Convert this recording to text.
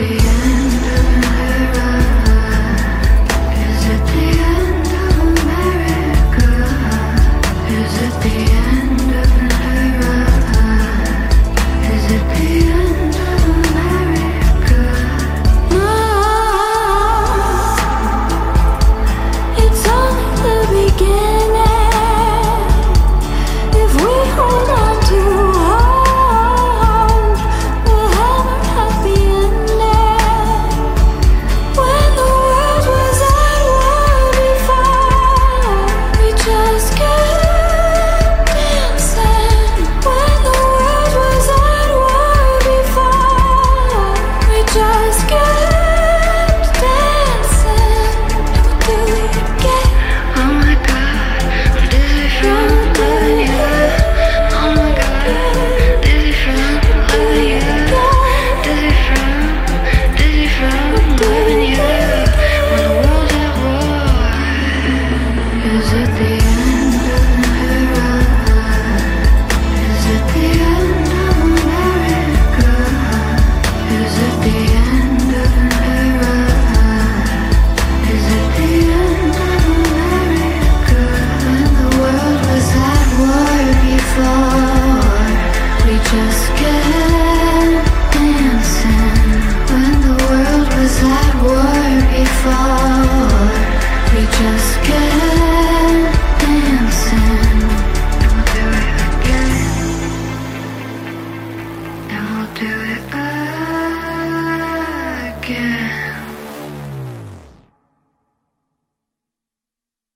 You.